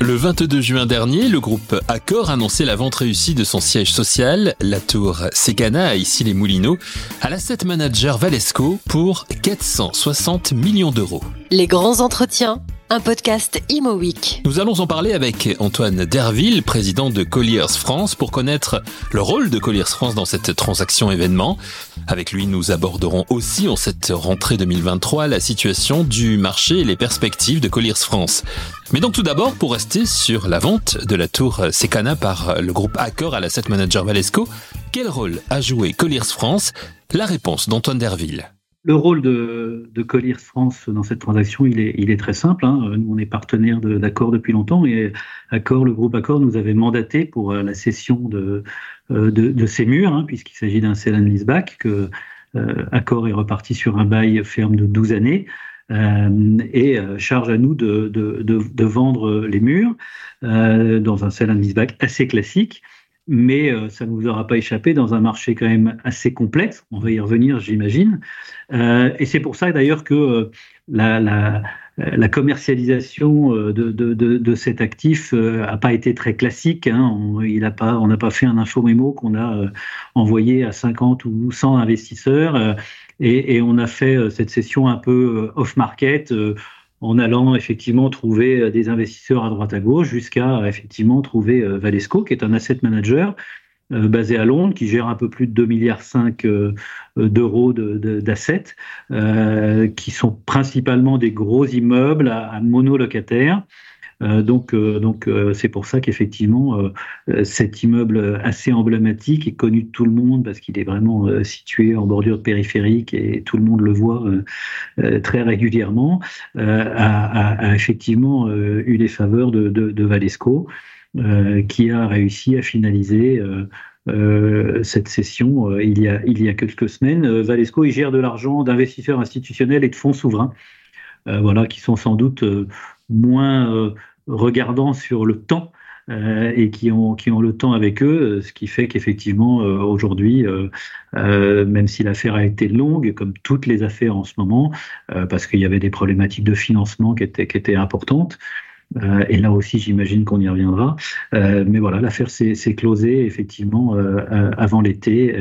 Le 22 juin dernier, le groupe Accor annonçait la vente réussie de son siège social, la tour Secana à Issy-les-Moulineaux, à l'asset manager Valesco pour 460 millions d'euros. Les grands entretiens un podcast Imo Week. Nous allons en parler avec Antoine Derville, président de Colliers France, pour connaître le rôle de Colliers France dans cette transaction événement. Avec lui, nous aborderons aussi en cette rentrée 2023 la situation du marché et les perspectives de Colliers France. Mais donc tout d'abord, pour rester sur la vente de la tour Secana par le groupe Accor à l'asset manager Valesco, quel rôle a joué Colliers France? La réponse d'Antoine Derville. Le rôle de, de Colliers France dans cette transaction, il est, il est très simple. Hein. Nous, on est partenaire d'Accor depuis longtemps et Accor, le groupe Accor nous avait mandaté pour euh, la cession de, euh, de, de ces murs, hein, puisqu'il s'agit d'un sell and leaseback, que euh, Accor est reparti sur un bail ferme de 12 années. Euh, et charge à nous de, de, de, vendre les murs euh, dans un sell and leaseback assez classique mais euh, ça ne vous aura pas échappé dans un marché quand même assez complexe. On va y revenir, j'imagine. Euh, et c'est pour ça d'ailleurs que euh, la, commercialisation de, cet actif n'a pas été très classique. Hein. On n'a pas fait un info-mémo qu'on a envoyé à 50 ou 100 investisseurs. Et, et, on a fait cette session un peu off-market en allant effectivement trouver euh, des investisseurs à droite à gauche jusqu'à effectivement trouver euh, Valesco, qui est un asset manager euh, basé à Londres, qui gère un peu plus de 2,5 milliards d'euros d'assets, qui sont principalement des gros immeubles à, à monolocataires, donc, euh, donc euh, c'est pour ça qu'effectivement, cet immeuble assez emblématique est connu de tout le monde parce qu'il est vraiment situé en bordure périphérique et tout le monde le voit très régulièrement, a, effectivement eu les faveurs de, de, Valesco, qui a réussi à finaliser. Euh, cette session euh, il, y a, il y a quelques semaines. Valesco, il gère de l'argent d'investisseurs institutionnels et de fonds souverains, euh, voilà, qui sont sans doute moins euh, regardants sur le temps euh, et qui ont, le temps avec eux, ce qui fait qu'effectivement, euh, aujourd'hui, même si l'affaire a été longue, comme toutes les affaires en ce moment, parce qu'il y avait des problématiques de financement qui qui étaient importantes, euh, et là aussi, j'imagine qu'on y reviendra. Euh, mais voilà, l'affaire s'est closée effectivement euh, avant l'été.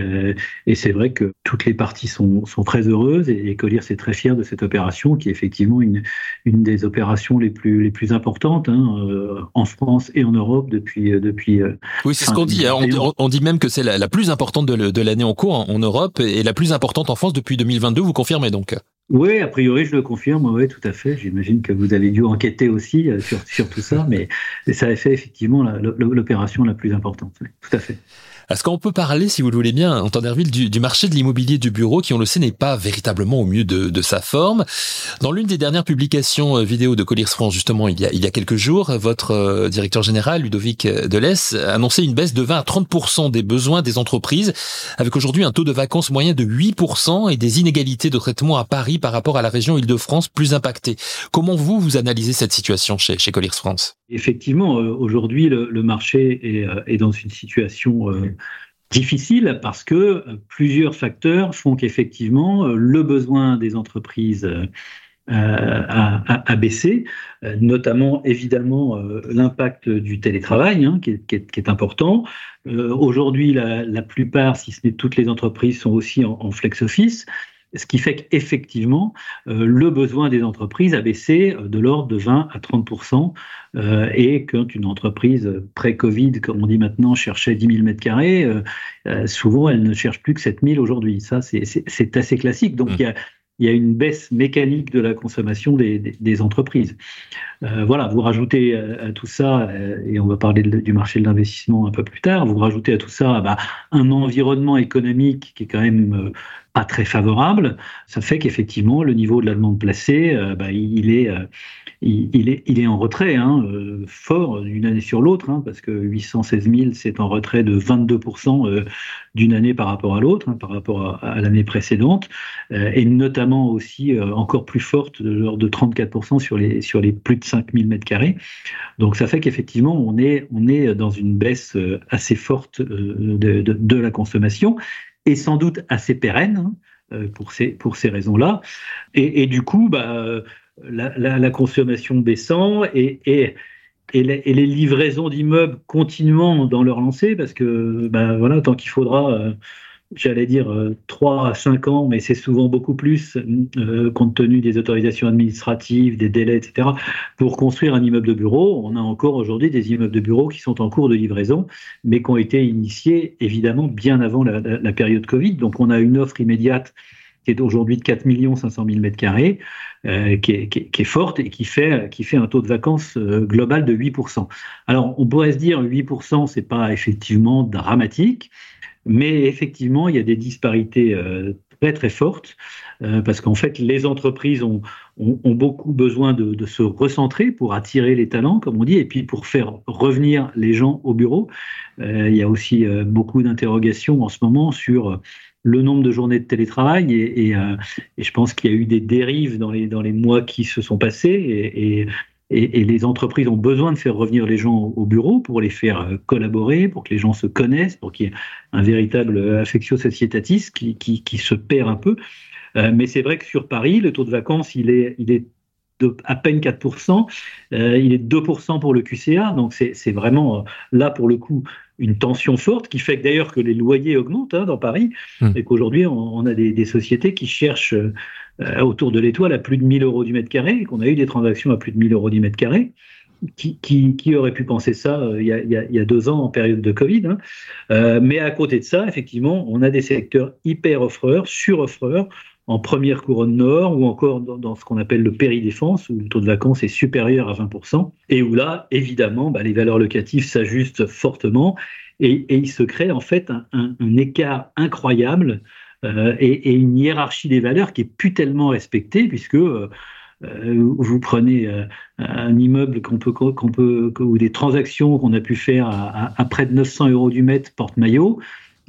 et c'est vrai que toutes les parties sont, sont très heureuses et, et Collier est très fier de cette opération qui est effectivement une, une des opérations les plus, les plus importantes hein, en France et en Europe depuis. depuis oui, c'est ce qu'on dit. Hein. On, on, dit même que c'est la, la, plus importante de l'année en cours en Europe et la plus importante en France depuis 2022. Vous confirmez donc? Oui, a priori, je le confirme, oui, tout à fait. J'imagine que vous avez dû enquêter aussi euh, sur, sur tout ça, mais ça a fait effectivement l'opération la plus importante. tout à fait. Est-ce qu'on peut parler, si vous le voulez bien, en Derville, du, du marché de l'immobilier du bureau qui, on le sait, n'est pas véritablement au mieux de, sa forme? Dans l'une des dernières publications euh, vidéo de Colliers France, justement, il y a, quelques jours, votre euh, directeur général, Ludovic Delès, annonçait une baisse de 20 à 30% des besoins des entreprises, avec aujourd'hui un taux de vacances moyen de 8% et des inégalités de traitement à Paris par rapport à la région Île-de-France plus impactée. Comment vous, vous analysez cette situation chez, chez Colliers France Effectivement, euh, aujourd'hui, le, le, marché est, est, dans une situation difficile parce que euh, plusieurs facteurs font qu'effectivement euh, le besoin des entreprises euh, a, baissé, notamment évidemment l'impact du télétravail hein, qui, est, qui, est, qui, est, important. Aujourd'hui, la, la, plupart, si ce n'est toutes les entreprises, sont aussi en, en flex office. Ce qui fait qu'effectivement, euh, le besoin des entreprises a baissé euh, de l'ordre de 20 à 30% euh, et quand une entreprise pré-Covid, comme on dit maintenant, cherchait 10 000 mètres carrés, euh, souvent elle ne cherche plus que 7 000 aujourd'hui. Ça, c'est assez classique. Donc, il y a une baisse mécanique de la consommation des, entreprises. Euh, voilà, vous rajoutez à, tout ça, euh, et on va parler du marché de l'investissement un peu plus tard, vous rajoutez à tout ça bah, un environnement économique qui est quand même euh, très favorable. Ça fait qu'effectivement, le niveau de la demande placée, euh, bah, il est il, est, il est en retrait, hein, euh, fort d'une année sur l'autre, hein, parce que 816 000, c'est en retrait de 22% euh, d'une année par rapport à l'autre, hein, par rapport à, l'année précédente, euh, et notamment aussi euh, encore plus forte, de l'ordre de 34% sur les, sur les plus de 5000 mètres carrés. Donc ça fait qu'effectivement, on est, on est dans une baisse euh, assez forte de, de, la consommation, et sans doute assez pérenne, hein, pour ces, pour ces raisons-là. Et, du coup, bah, la, la, consommation baissant et, et les, livraisons d'immeubles continuant dans leur lancée, parce que ben voilà, tant qu'il faudra, euh, j'allais dire, euh, 3 à 5 ans, mais c'est souvent beaucoup plus, euh, compte tenu des autorisations administratives, des délais, etc., pour construire un immeuble de bureau. On a encore aujourd'hui des immeubles de bureau qui sont en cours de livraison, mais qui ont été initiés évidemment bien avant la, période Covid. Donc on a une offre immédiate qui est aujourd'hui de 4 500 000 mètres carrés, euh, qui, est, forte et qui fait, un taux de vacances euh, global de 8%. Alors, on pourrait se dire 8%, c'est pas effectivement dramatique, mais effectivement, il y a des disparités euh, très très fortes, euh, parce qu'en fait, les entreprises ont, beaucoup besoin de, se recentrer pour attirer les talents, comme on dit, et puis pour faire revenir les gens au bureau. Euh, il y a aussi beaucoup d'interrogations en ce moment sur le nombre de journées de télétravail et, je pense qu'il y a eu des dérives dans les, mois qui se sont passés les entreprises ont besoin de faire revenir les gens au bureau pour les faire euh, collaborer, pour que les gens se connaissent, pour qu'il y ait un véritable affectio societatis qui, qui, qui se perd un peu. Euh, mais c'est vrai que sur Paris, le taux de vacances, il est, il est de à peine 4%. Euh, il est 2% pour le QCA. Donc, c'est vraiment, euh, là, pour le coup, une tension forte qui fait que d'ailleurs que les loyers augmentent hein, dans Paris mmh. et qu'aujourd'hui, on, on, a des, des, sociétés qui cherchent euh, autour de l'étoile à plus de 1000 euros du mètre carré et qu'on a eu des transactions à plus de 1000 euros du mètre carré. Qui, qui, qui, aurait pu penser ça euh, il, y a, il, y a, il, y a, deux ans en période de Covid hein. euh, Mais à côté de ça, effectivement, on a des secteurs hyper offreurs, sur-offreurs, en première couronne nord ou encore dans, ce qu'on appelle le péridéfense, où le taux de vacances est supérieur à 20%, et où là, évidemment, bah, les valeurs locatives s'ajustent fortement, et, il se crée en fait un, écart incroyable euh, et, une hiérarchie des valeurs qui est plus tellement respectée, puisque euh, vous prenez euh, un immeuble qu'on peut, ou des transactions qu'on a pu faire à, à, à, près de 900 euros du mètre porte-maillot,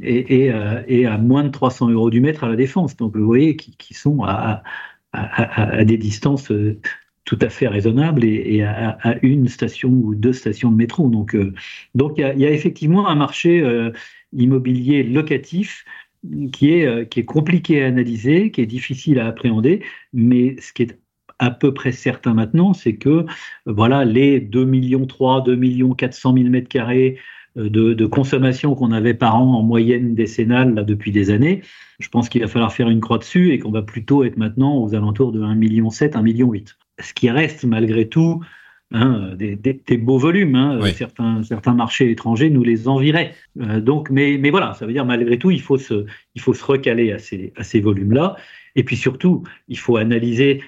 euh, et, à moins de 300 euros du mètre à la défense. Donc vous voyez qui, sont à, des distances euh, tout à fait raisonnables et, à, une station ou deux stations de métro. Donc euh, donc il y, y, a effectivement un marché immobilier locatif qui est, qui est compliqué à analyser, qui est difficile à appréhender, mais ce qui est à peu près certain maintenant, c'est que voilà les 2 millions 3, 2 millions 400 000 mètres carrés de, de consommation qu'on avait par an en moyenne décennale là, depuis des années, je pense qu'il va falloir faire une croix dessus et qu'on va plutôt être maintenant aux alentours de 1,7 million, 1,8 million. Ce qui reste malgré tout hein, des, des, des, beaux volumes. Hein. Oui. Certains, certains marchés étrangers nous les enviraient. Euh, donc, mais, mais voilà, ça veut dire malgré tout, il faut se, il faut se recaler à ces, à ces volumes-là. Et puis surtout, il faut analyser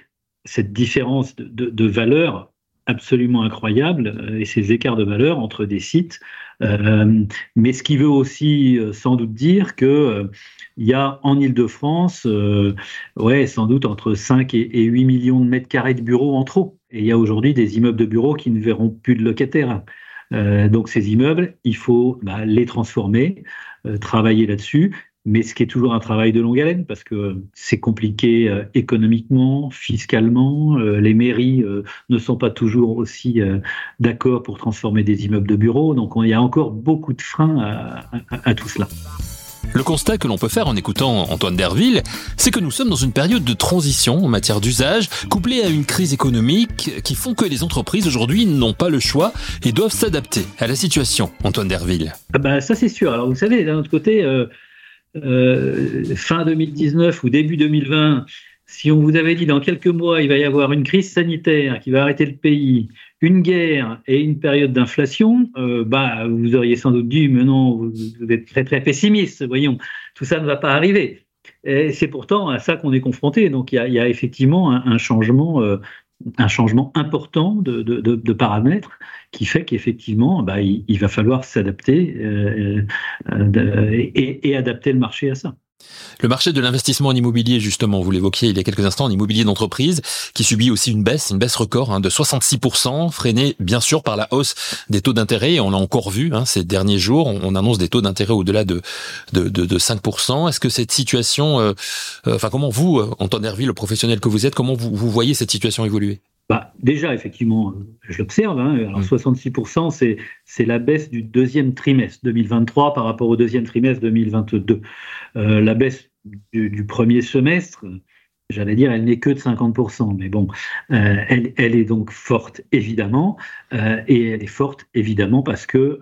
cette différence de, de, de valeur absolument incroyable euh, et ces écarts de valeur entre des sites euh, mais ce qui veut aussi euh, sans doute dire que il y a en Ile-de-France, ouais, sans doute entre 5 et, et 8 millions de mètres carrés de bureaux en trop. Et il y a aujourd'hui des immeubles de bureaux qui ne verront plus de locataires. Donc ces immeubles, il faut bah, les transformer, travailler là-dessus mais ce qui est toujours un travail de longue haleine parce que c'est compliqué euh, économiquement, fiscalement. Euh, les mairies euh, ne sont pas toujours aussi d'accord pour transformer des immeubles de bureaux, donc on, il y a encore beaucoup de freins à, à, à tout cela. Le constat que l'on peut faire en écoutant Antoine Derville, c'est que nous sommes dans une période de transition en matière d'usage, couplée à une crise économique qui font que les entreprises aujourd'hui n'ont pas le choix et doivent s'adapter à la situation. Antoine Derville. Ah ben, ça c'est sûr. Alors vous savez, d'un autre côté, euh, fin 2019 ou début 2020, si on vous avait dit dans quelques mois il va y avoir une crise sanitaire qui va arrêter le pays, une guerre et une période d'inflation, euh, bah vous auriez sans doute dit mais non vous, êtes très très pessimiste, voyons tout ça ne va pas arriver. Et c'est pourtant à ça qu'on est confronté. Donc il y a, effectivement un, un changement euh, un changement important de, paramètres qui fait qu'effectivement, bah, il, va falloir s'adapter euh, euh, et, et, adapter le marché à ça. Le marché de l'investissement en immobilier, justement, vous l'évoquiez il y a quelques instants, en immobilier d'entreprise, qui subit aussi une baisse, une baisse record hein, de 66%, freinée bien sûr par la hausse des taux d'intérêt. On l'a encore vu hein, ces derniers jours, on, on annonce des taux d'intérêt au-delà de, de, de, de 5%. Est-ce que cette situation, euh, euh, enfin comment vous, euh, Antoine Herville, le professionnel que vous êtes, comment vous voyez cette situation évoluer? Bah, déjà, effectivement, je l'observe. Hein, alors 66%, mmh. c'est c'est la baisse du deuxième trimestre 2023 par rapport au deuxième trimestre 2022. Euh, la baisse du, premier semestre, j'allais dire, elle n'est que de 50%, mais bon, elle, elle, est donc forte évidemment, et elle est forte évidemment parce que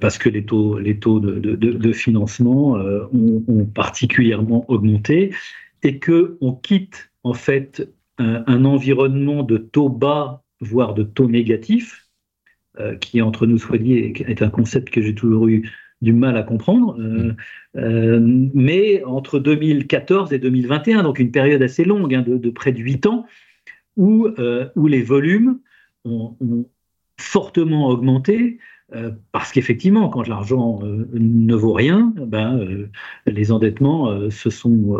parce que les taux, les taux de, de, de financement ont, ont, particulièrement augmenté et que on quitte en fait un, environnement de taux bas, voire de taux négatifs, euh, qui entre nous soit dit est un concept que j'ai toujours eu du mal à comprendre, euh, euh, mais entre 2014 et 2021, donc une période assez longue, hein, de, près de 8 ans, où, où les volumes ont, ont fortement augmenté, euh, parce qu'effectivement, quand l'argent euh, ne vaut rien, ben, euh, les endettements se sont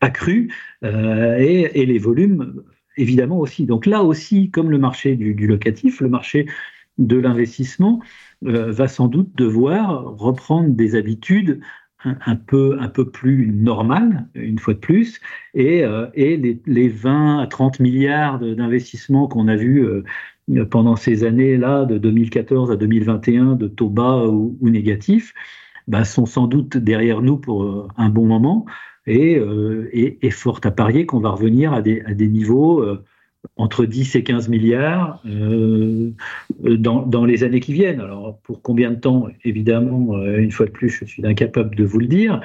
accrus et, les volumes, évidemment aussi. Donc là aussi, comme le marché du locatif, le marché de l'investissement va sans doute devoir reprendre des habitudes un, peu, un peu plus normales, une fois de plus, et, et les, les, 20 à 30 milliards d'investissements qu'on a vus pendant ces années-là, de 2014 à 2021, de taux bas ou, négatifs, bah, sont sans doute derrière nous pour euh, un bon moment. Et, euh, fort à parier qu'on va revenir à des, à des niveaux euh, entre 10 et 15 milliards dans, dans, les années qui viennent. Alors, pour combien de temps? Évidemment, une fois de plus, je suis incapable de vous le dire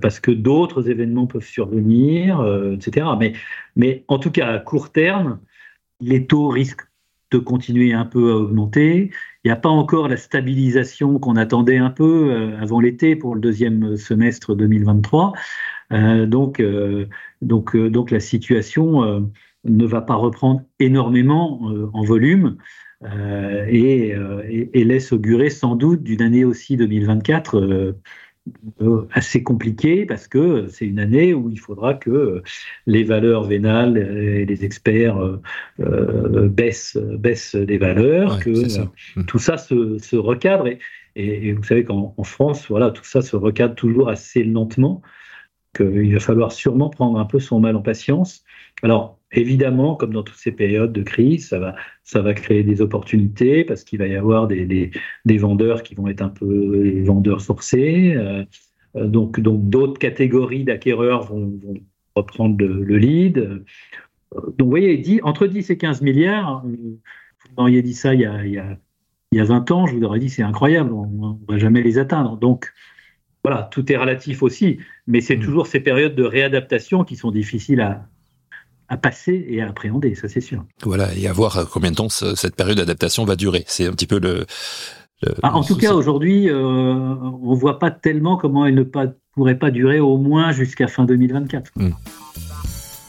parce que d'autres événements peuvent survenir, etc. Mais, mais en tout cas, à court terme, les taux risquent de continuer un peu à augmenter. Il n'y a pas encore la stabilisation qu'on attendait un peu euh, avant l'été pour le deuxième semestre 2023. Euh, donc, euh, donc, donc la situation ne va pas reprendre énormément en volume. Et, et, et, laisse augurer sans doute d'une année aussi 2024 euh, assez compliqué parce que c'est une année où il faudra que les valeurs vénales et les experts euh, baissent, baissent les valeurs, que mmh. tout ça se, se recadre. Et, et, vous savez qu'en France, voilà, tout ça se recadre toujours assez lentement, qu'il va falloir sûrement prendre un peu son mal en patience. Alors, Évidemment, comme dans toutes ces périodes de crise, ça va, créer des opportunités parce qu'il va y avoir des, vendeurs qui vont être un peu les vendeurs forcés. Euh, euh donc, d'autres catégories d'acquéreurs vont, reprendre le, le, lead. Euh, donc, vous voyez, entre 10 et 15 milliards, euh, vous m'auriez dit ça il y, a, il, y a, il y a 20 ans, je vous aurais dit c'est incroyable, on ne va jamais les atteindre. Donc, voilà, tout est relatif aussi, mais c'est mmh. toujours ces périodes de réadaptation qui sont difficiles à, à passer et à appréhender, ça c'est sûr. Voilà, et à voir combien de temps cette période d'adaptation va durer. C'est un petit peu le. Ah, en tout cas, aujourd'hui, euh, on ne voit pas tellement comment elle ne pas, pourrait pas durer au moins jusqu'à fin 2024.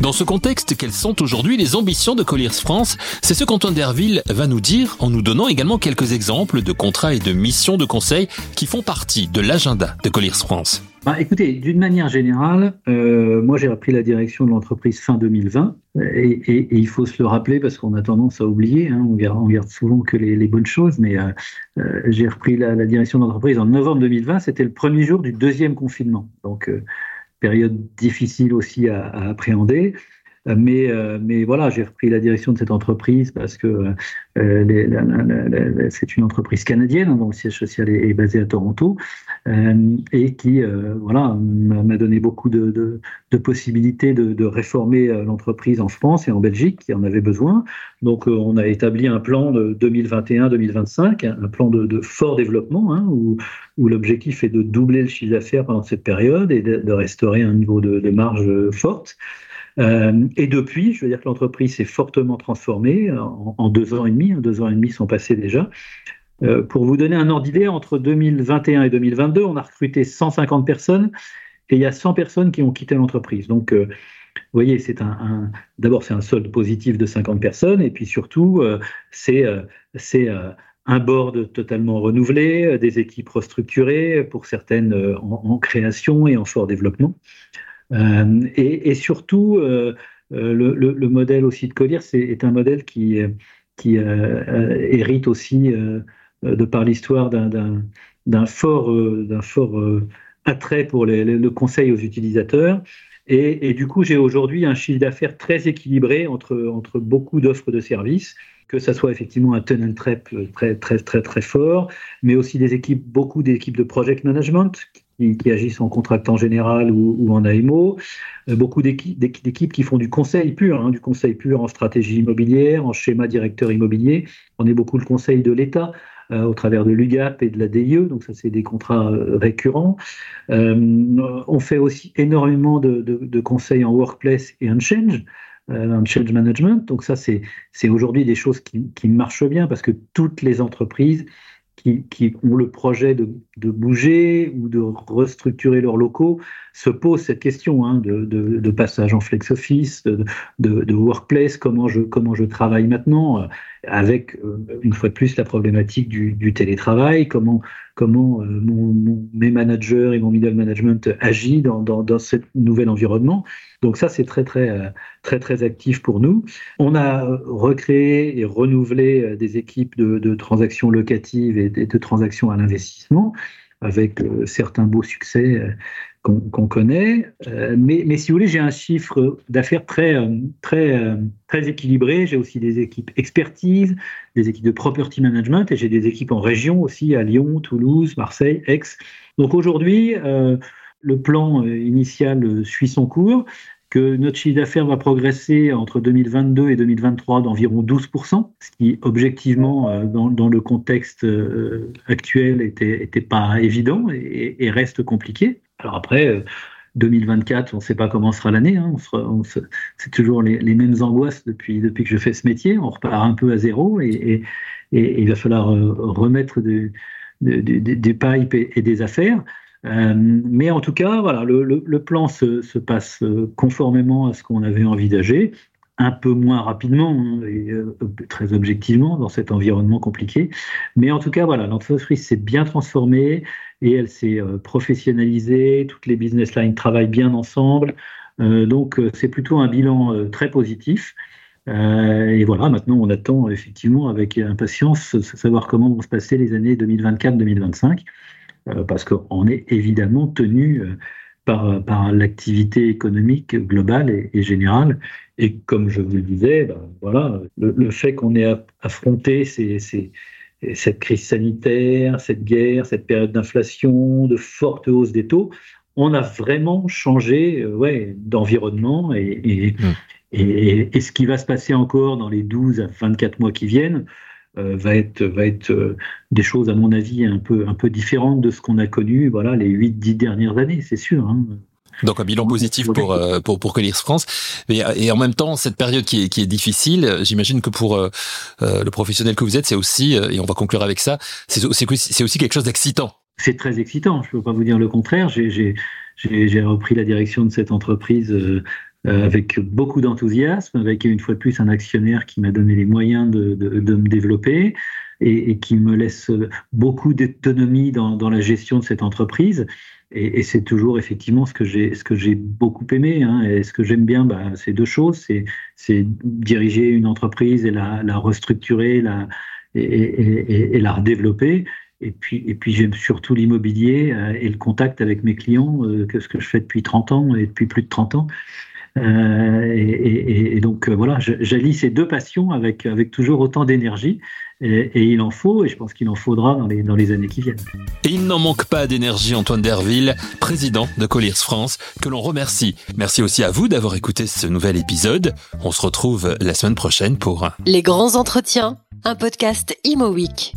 Dans ce contexte, quelles sont aujourd'hui les ambitions de Colliers France? C'est ce qu'Antoine Derville va nous dire en nous donnant également quelques exemples de contrats et de missions de conseil qui font partie de l'agenda de Colliers France. Bah, écoutez, d'une manière générale, euh, moi j'ai repris la direction de l'entreprise fin 2020 et, il faut se le rappeler parce qu'on a tendance à oublier, hein, on, garde, garde, souvent que les, bonnes choses, mais euh, euh, j'ai repris la, la, direction de l'entreprise en novembre 2020, c'était le premier jour du deuxième confinement. Donc euh, période difficile aussi à, appréhender. Euh, mais, euh, voilà, j'ai repris la direction de cette entreprise parce que euh, c'est une entreprise canadienne hein, dont le siège social est, basé à Toronto et qui m'a donné beaucoup de, possibilités de, réformer l'entreprise en France et en Belgique qui en avait besoin. Donc on a établi un plan de 2021-2025, un plan de, fort développement hein, où l'objectif est de doubler le chiffre d'affaires pendant cette période et de, restaurer un niveau de, marge forte. Euh, et depuis, je veux dire que l'entreprise s'est fortement transformée en, deux ans et demi. Hein, deux ans et demi sont passés déjà. Euh, pour vous donner un ordre d'idée, entre 2021 et 2022, on a recruté 150 personnes et il y a 100 personnes qui ont quitté l'entreprise. Donc, euh, vous voyez, c'est un, d'abord c'est un solde positif de 50 personnes et puis surtout c'est c'est un board totalement renouvelé, des équipes restructurées pour certaines en création et en fort développement. Euh, et, surtout, euh, euh, le, le, le, modèle aussi de Collier c'est, est un modèle qui, hérite aussi, de par l'histoire, d'un, fort, d'un attrait pour le conseil aux utilisateurs. Et, du coup, j'ai aujourd'hui un chiffre d'affaires très équilibré entre, beaucoup d'offres de services, que ça soit effectivement un tunnel trap très, très, très, très fort, mais aussi beaucoup d'équipes de project management qui, agissent en contractant général ou, en AMO, beaucoup d'équipes qui font du conseil pur, hein, du conseil pur en stratégie immobilière, en schéma directeur immobilier. On est beaucoup le conseil de l'État. au travers de l'UGAP et de la DIE, donc ça c'est des contrats récurrents. on fait aussi énormément de, conseils en workplace et en change, un change management. Donc ça, c'est aujourd'hui des choses qui, marchent bien parce que toutes les entreprises qui, ont le projet de, bouger ou de restructurer leurs locaux se posent cette question hein, de, passage en flex office, de, workplace, comment je, comment je travaille maintenant, euh, avec euh, une fois de plus la problématique du, télétravail, comment, comment euh, mes managers et mon middle management agit dans, dans, ce nouvel environnement. Donc ça, c'est très, très, très, très actif pour nous. On a recréé et renouvelé des équipes de, transactions locatives et de, transactions à l'investissement avec certains beaux succès qu'on connaît. Euh, mais, si vous voulez, j'ai un chiffre d'affaires très, euh, très, euh, très équilibré. J'ai aussi des équipes expertise, des équipes de property management et j'ai des équipes en région aussi à Lyon, Toulouse, Marseille, Aix. Donc aujourd'hui, le plan initial suit son cours que notre chiffre d'affaires va progresser entre 2022 et 2023 d'environ 12%, ce qui objectivement dans, le contexte actuel était, était pas évident et reste compliqué. Alors après, 2024, euh, on ne sait pas comment sera l'année. Hein. c'est toujours les, mêmes angoisses depuis, que je fais ce métier. On repart un peu à zéro et, il va falloir euh, remettre des pipes et, des affaires. Euh, mais en tout cas, voilà, le, plan se, passe conformément à ce qu'on avait envisagé un peu moins rapidement hein, et très objectivement dans cet environnement compliqué. Mais en tout cas, voilà, l'entreprise s'est bien transformée et elle s'est euh, professionnalisée, toutes les business lines travaillent bien ensemble. Euh, donc euh, c'est plutôt un bilan très positif. et voilà, maintenant on attend effectivement avec impatience de savoir comment vont se passer les années 2024-2025, parce qu'on est évidemment tenu par, par l'activité économique globale et, générale. Et comme je vous le disais, ben, voilà, le, fait qu'on ait affronté ces, ces, cette crise sanitaire, cette guerre, cette période d'inflation, de forte hausse des taux, on a vraiment changé euh, ouais, d'environnement et, mmh. et, et, ce qui va se passer encore dans les 12 à 24 mois qui viennent va être, va être euh, des choses, à mon avis, un peu, un peu différentes de ce qu'on a connu voilà, les 8-10 dernières années, c'est sûr. Hein. Donc un bilan positif pour euh, pour pour Colliers France. Et, et, en même temps, cette période qui est qui est difficile, j'imagine que pour euh, euh, le professionnel que vous êtes, c'est aussi et on va conclure avec ça, c'est c'est aussi quelque chose d'excitant. C'est très excitant. Je ne peux pas vous dire le contraire. J'ai j'ai repris la direction de cette entreprise. Avec beaucoup d'enthousiasme, avec une fois de plus un actionnaire qui m'a donné les moyens de, de, me développer et, qui me laisse beaucoup d'autonomie dans, dans la gestion de cette entreprise. Et, c'est toujours effectivement ce que j'ai ce que j'ai beaucoup aimé. Hein, et ce que j'aime bien, bah, c'est deux choses. C'est diriger une entreprise et la, restructurer, la et, la redévelopper. Et puis, et puis j'aime surtout l'immobilier euh, et le contact avec mes clients, euh, ce que je fais depuis 30 ans et depuis plus de 30 ans. Euh, et, et, donc euh, voilà, j'allie ces deux passions avec, avec toujours autant d'énergie. Et, il en faut, et je pense qu'il en faudra dans les, dans les années qui viennent. Et il n'en manque pas d'énergie, Antoine Derville, président de Colliers France, que l'on remercie. Merci aussi à vous d'avoir écouté ce nouvel épisode. On se retrouve la semaine prochaine pour Les grands entretiens, un podcast Imo Week.